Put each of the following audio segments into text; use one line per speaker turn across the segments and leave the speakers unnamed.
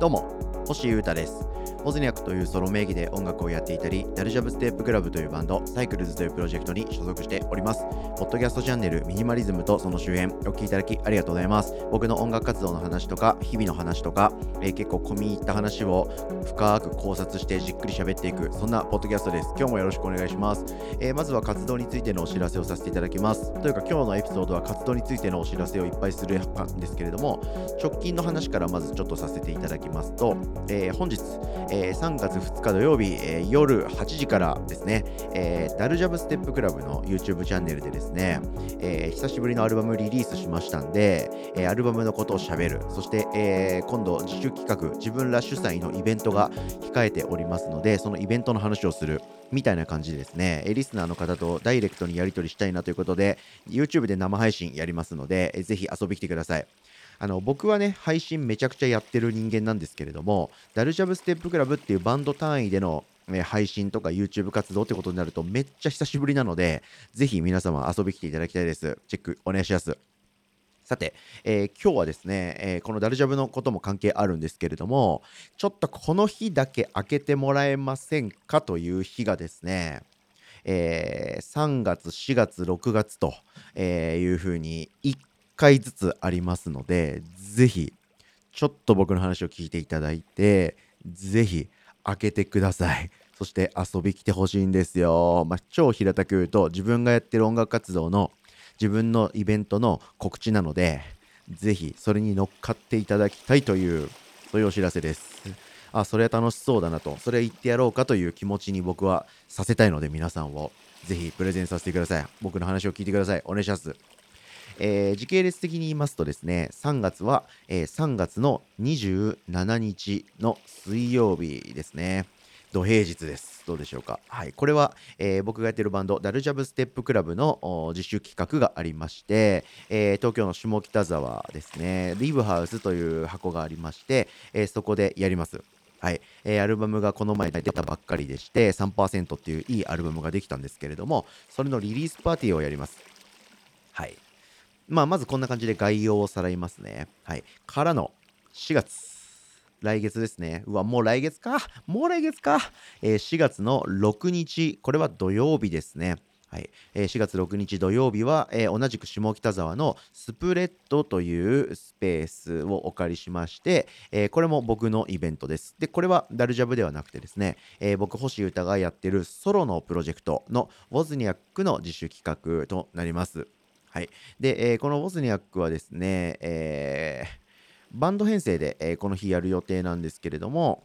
どうも星優太です。ポズニャックというソロ名義で音楽をやっていたり、ダルジャブステップクラブというバンド、サイクルズというプロジェクトに所属しております。ポッドキャストチャンネル、ミニマリズムとその周辺、お聴きいただきありがとうございます。僕の音楽活動の話とか、日々の話とか、えー、結構込み入った話を深く考察してじっくり喋っていく、そんなポッドキャストです。今日もよろしくお願いします。えー、まずは活動についてのお知らせをさせていただきます。というか、今日のエピソードは活動についてのお知らせをいっぱいするんですけれども、直近の話からまずちょっとさせていただきますと、えー、本日、え3月2日土曜日、えー、夜8時からですね、えー、ダルジャブステップクラブの YouTube チャンネルでですね、えー、久しぶりのアルバムリリースしましたんで、えアルバムのことをしゃべる、そして、え今度自主企画、自分ら主催のイベントが控えておりますので、そのイベントの話をする。みたいな感じですね、えリスナーの方とダイレクトにやり取りしたいなということで、YouTube で生配信やりますので、ぜひ遊び来てください。あの僕はね配信めちゃくちゃやってる人間なんですけれどもダルジャブステップクラブっていうバンド単位での配信とか YouTube 活動ってことになるとめっちゃ久しぶりなのでぜひ皆様遊び来ていただきたいです。チェックお願いします。さて、えー、今日はですね、えー、このダルジャブのことも関係あるんですけれどもちょっとこの日だけ開けてもらえませんかという日がですねえー、3月、4月、6月と、え、いうふうに1回ずつありますので、ぜひ、ちょっと僕の話を聞いていただいて、ぜひ、開けてください。そして遊び来てほしいんですよ。まあ、超平たく言うと、自分がやってる音楽活動の自分のイベントの告知なので、ぜひそれに乗っかっていただきたいという、そういうお知らせです。あ、それは楽しそうだなと、それ言ってやろうかという気持ちに僕はさせたいので、皆さんをぜひプレゼンさせてください。僕の話を聞いてください。お願いします。えー、時系列的に言いますとですね、3月は、えー、3月の27日の水曜日ですね。土平日です。どうでしょうか？はい。これは、えー、僕がやってるバンド、ダルジャブステップクラブの自主企画がありまして、えー、東京の下北沢ですね、リブハウスという箱がありまして、えー、そこでやります。はい、えー、アルバムがこの前出たばっかりでして3%っていういいアルバムができたんですけれどもそれのリリースパーティーをやりますはいまあ、まずこんな感じで概要をさらいますね。はい。からの4月。来月ですね。うわ、もう来月か。もう来月か。えー、4月の6日。これは土曜日ですね。はい、えー、4月6日土曜日は、えー、同じく下北沢のスプレッドというスペースをお借りしまして、えー、これも僕のイベントです。で、これはダルジャブではなくてですね、え僕、星歌がやってるソロのプロジェクトのウォズニャックの自主企画となります。はい。で、えー、このボスニャックはですね、えー、バンド編成で、えー、この日やる予定なんですけれども、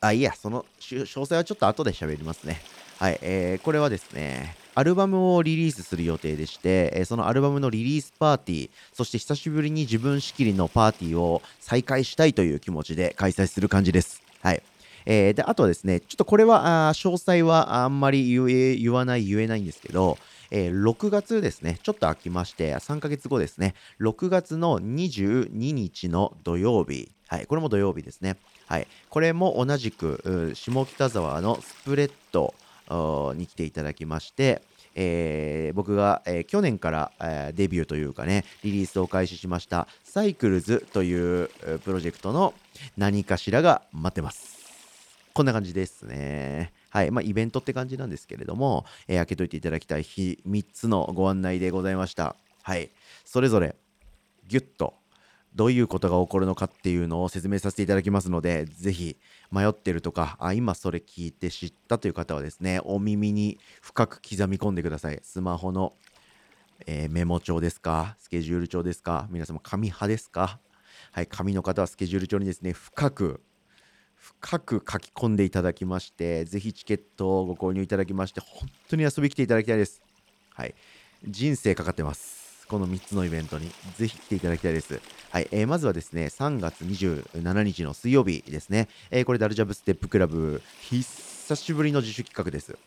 あ、いや、その詳細はちょっと後で喋りますね。はい、えー、これはですね、アルバムをリリースする予定でして、えそのアルバムのリリースパーティー、そして久しぶりに自分仕切りのパーティーを再開したいという気持ちで開催する感じです。はい。えー、で、あとはですね、ちょっとこれは、あ詳細はあんまり、言わない、言えないんですけど、えー、6月ですね、ちょっと空きまして、3ヶ月後ですね、6月の22日の土曜日、はい、これも土曜日ですね。はい、これも同じく、下北沢のスプレッドに来ていただきまして、えー、僕が、えー、去年から、えー、デビューというかね、リリースを開始しましたサイクルズというプロジェクトの何かしらが待ってます。こんな感じですね。はい。まあ、イベントって感じなんですけれども、えー、開けといていただきたい日、3つのご案内でございました。はい。それぞれ、ぎゅっと、どういうことが起こるのかっていうのを説明させていただきますので、ぜひ迷ってるとか、あ、今それ聞いて知ったという方はですね、お耳に深く刻み込んでください。スマホの、えー、メモ帳ですかスケジュール帳ですか皆様紙派ですかはい、紙の方はスケジュール帳にですね、深く深く書き込んでいただきまして、ぜひチケットをご購入いただきまして、本当に遊び来ていただきたいです。はい。人生かかってます。この3つのイベントに。ぜひ来ていただきたいです。はい。えー、まずはですね、3月27日の水曜日ですね。えー、これ、ダルジャブステップクラブ、久しぶりの自主企画です。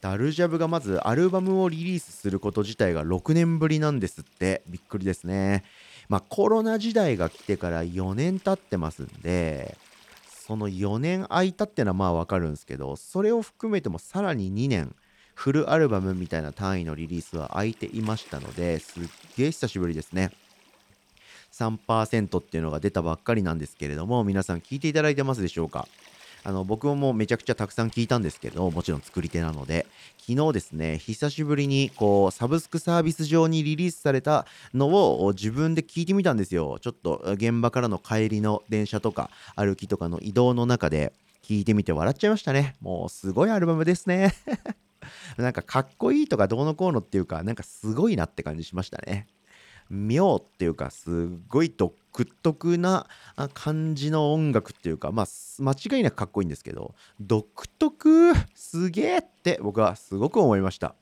ダルジャブがまずアルバムをリリースすること自体が6年ぶりなんですって。びっくりですね。まあコロナ時代が来てから4年経ってますんで、その4年空いたってのはまあわかるんですけど、それを含めてもさらに2年、フルアルバムみたいな単位のリリースは空いていましたので、すっげえ久しぶりですね。3%っていうのが出たばっかりなんですけれども、皆さん聞いていただいてますでしょうか？あの僕ももうめちゃくちゃたくさん聞いたんですけどもちろん作り手なので昨日ですね久しぶりにこうサブスクサービス上にリリースされたのを自分で聞いてみたんですよ。ちょっと現場からの帰りの電車とか歩きとかの移動の中で聞いてみて笑っちゃいましたね。もうすごいアルバムですね。なんかかっこいいとかどうのこうのっていうかなんかすごいなって感じしましたね。妙っていうかすっごい独特な感じの音楽っていうかまあ間違いなくかっこいいんですけど独特すげえって僕はすごく思いました。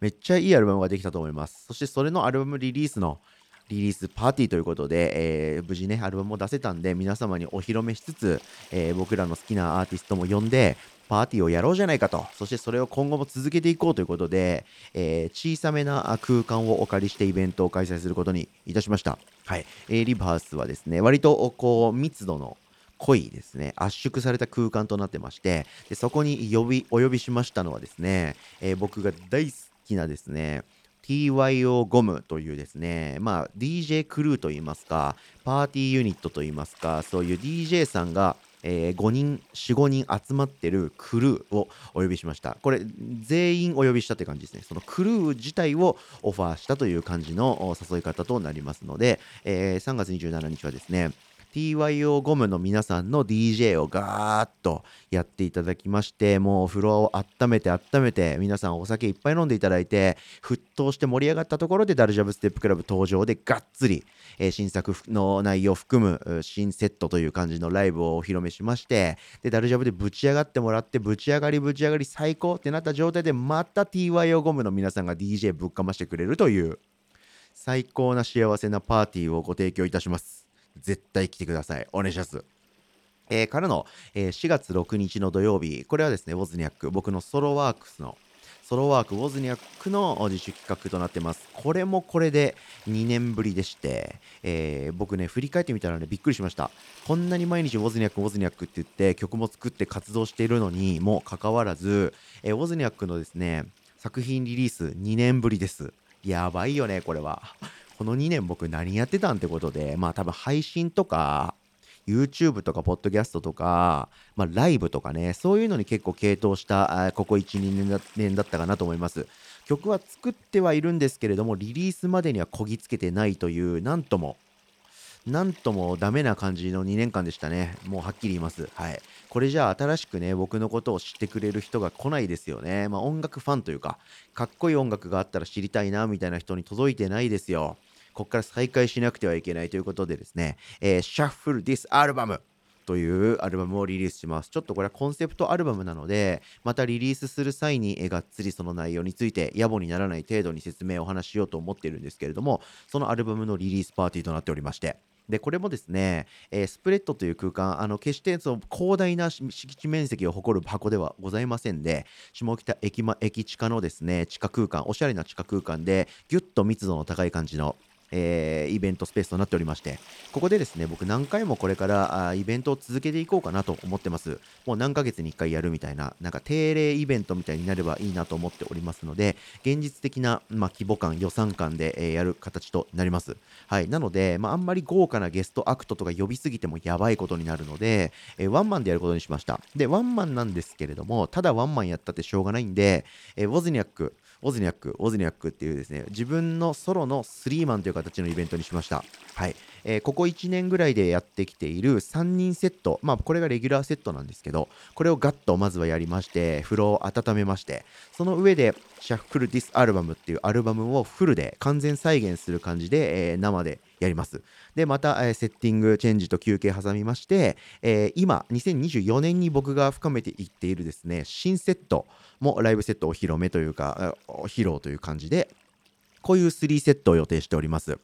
めっちゃいいアルバムができたと思います。そしてそれのアルバムリリースのリリースパーティーということで、えー、無事ね、アルバムを出せたんで、皆様にお披露目しつつ、えー、僕らの好きなアーティストも呼んで、パーティーをやろうじゃないかと、そしてそれを今後も続けていこうということで、えー、小さめな空間をお借りしてイベントを開催することにいたしました。はい。えー、リバースはですね、割とこう密度の濃いですね、圧縮された空間となってまして、でそこに呼び、お呼びしましたのはですね、えー、僕が大好きなですね、TYO ゴムというですね、まあ、DJ クルーといいますか、パーティーユニットといいますか、そういう DJ さんが、えー、5人、4、5人集まってるクルーをお呼びしました。これ、全員お呼びしたって感じですね。そのクルー自体をオファーしたという感じの誘い方となりますので、えー、3月27日はですね、TYO ゴムの皆さんの DJ をガーッとやっていただきまして、もうフロアを温めて温めて、皆さんお酒いっぱい飲んでいただいて、沸騰して盛り上がったところでダルジャブステップクラブ登場でがっつり、えー、新作の内容を含む新セットという感じのライブをお披露目しまして、で、ダルジャブでぶち上がってもらって、ぶち上がりぶち上がり最高ってなった状態で、また TYO ゴムの皆さんが DJ ぶっかましてくれるという、最高な幸せなパーティーをご提供いたします。絶対来てください。お願いします。えー、からの、えー、4月6日の土曜日、これはですね、ウォズニャック、僕のソロワークスの、ソロワークウォズニャックの自主企画となってます。これもこれで2年ぶりでして、えー、僕ね、振り返ってみたらね、びっくりしました。こんなに毎日ウォズニャック、ウォズニャックって言って曲も作って活動しているのにもかかわらず、え、ウォズニャックのですね、作品リリース2年ぶりです。やばいよね、これは。この2年僕何やってたんってことで、まあ多分配信とか、YouTube とか、ポッドキャストとか、まあ、ライブとかね、そういうのに結構傾倒した、ここ1、2年だったかなと思います。曲は作ってはいるんですけれども、リリースまでにはこぎつけてないという、なんとも、なんともダメな感じの2年間でしたね。もうはっきり言います。はい。これじゃあ新しくね、僕のことを知ってくれる人が来ないですよね。まあ音楽ファンというか、かっこいい音楽があったら知りたいな、みたいな人に届いてないですよ。ここから再開しなくてはいけないということでですね、えー、シャッフルディスアルバムというアルバムをリリースします。ちょっとこれはコンセプトアルバムなので、またリリースする際に、えがっつりその内容について野暮にならない程度に説明をお話ししようと思っているんですけれども、そのアルバムのリリースパーティーとなっておりまして、で、これもですね、えー、スプレッドという空間、あの決してその広大な敷地面積を誇る箱ではございませんで、下北駅,、ま、駅地下のですね、地下空間、おしゃれな地下空間で、ぎゅっと密度の高い感じのえー、イベントスペースとなっておりまして、ここでですね、僕何回もこれからあイベントを続けていこうかなと思ってます。もう何ヶ月に1回やるみたいな、なんか定例イベントみたいになればいいなと思っておりますので、現実的な、まあ、規模感、予算感で、えー、やる形となります。はい。なので、まあ、あんまり豪華なゲストアクトとか呼びすぎてもやばいことになるので、えー、ワンマンでやることにしました。で、ワンマンなんですけれども、ただワンマンやったってしょうがないんで、えー、ウォズニャック、オズニャック、オズニャックっていうですね、自分のソロのスリーマンという形のイベントにしました。はい。えー、ここ1年ぐらいでやってきている3人セット、まあこれがレギュラーセットなんですけど、これをガッとまずはやりまして、風呂を温めまして、その上でシャッフルディスアルバムっていうアルバムをフルで完全再現する感じで、えー、生でやります。で、また、えー、セッティング、チェンジと休憩挟みまして、えー、今、2024年に僕が深めていっているですね、新セットもライブセットお披露目というか、披露という感じで、こういう3セットを予定しております。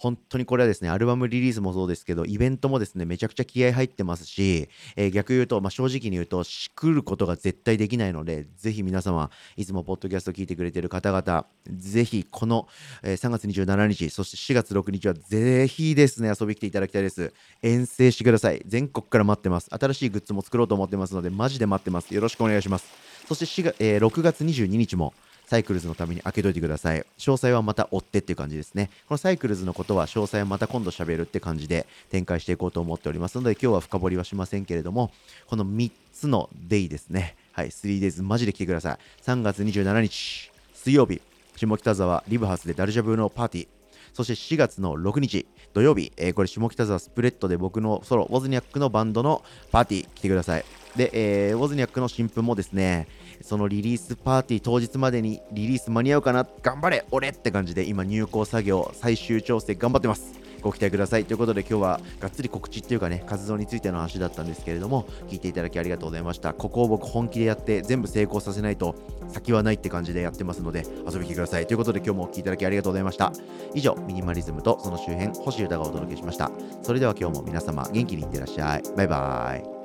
本当にこれはですね、アルバムリリースもそうですけど、イベントもですね、めちゃくちゃ気合入ってますし、えー、逆言うと、まあ、正直に言うと、しくることが絶対できないので、ぜひ皆様、いつもポッドキャスト聞いてくれてる方々、ぜひこの、えー、3月27日、そして4月6日は、ぜひですね、遊び来ていただきたいです。遠征してください。全国から待ってます。新しいグッズも作ろうと思ってますので、マジで待ってます。よろしくお願いします。そして4月、えー、6月22日も、サイクルズのために開けといてください。詳細はまた追ってっていう感じですね。このサイクルズのことは詳細はまた今度喋るって感じで展開していこうと思っておりますので、今日は深掘りはしませんけれども、この3つのデイですね。はい、3days マジで来てください。3月27日、水曜日、下北沢リブハウスでダルジャブのパーティー。そして4月の6日土曜日、えー、これ下北沢スプレッドで僕のソロ、ウォズニャックのバンドのパーティー来てください。で、えー、ウォズニャックの新譜もですね、そのリリースパーティー当日までにリリース間に合うかな？頑張れ！俺って感じで今入稿作業最終調整頑張ってます。ご期待ください。ということで今日はがっつり告知っていうかね活動についての話だったんですけれども聞いていただきありがとうございました。ここを僕本気でやって全部成功させないと先はないって感じでやってますので遊びに来てください。ということで今日もお聴きいただきありがとうございました。以上ミニマリズムとその周辺星歌がお届けしました。それでは今日も皆様元気にいってらっしゃい。バイバーイ。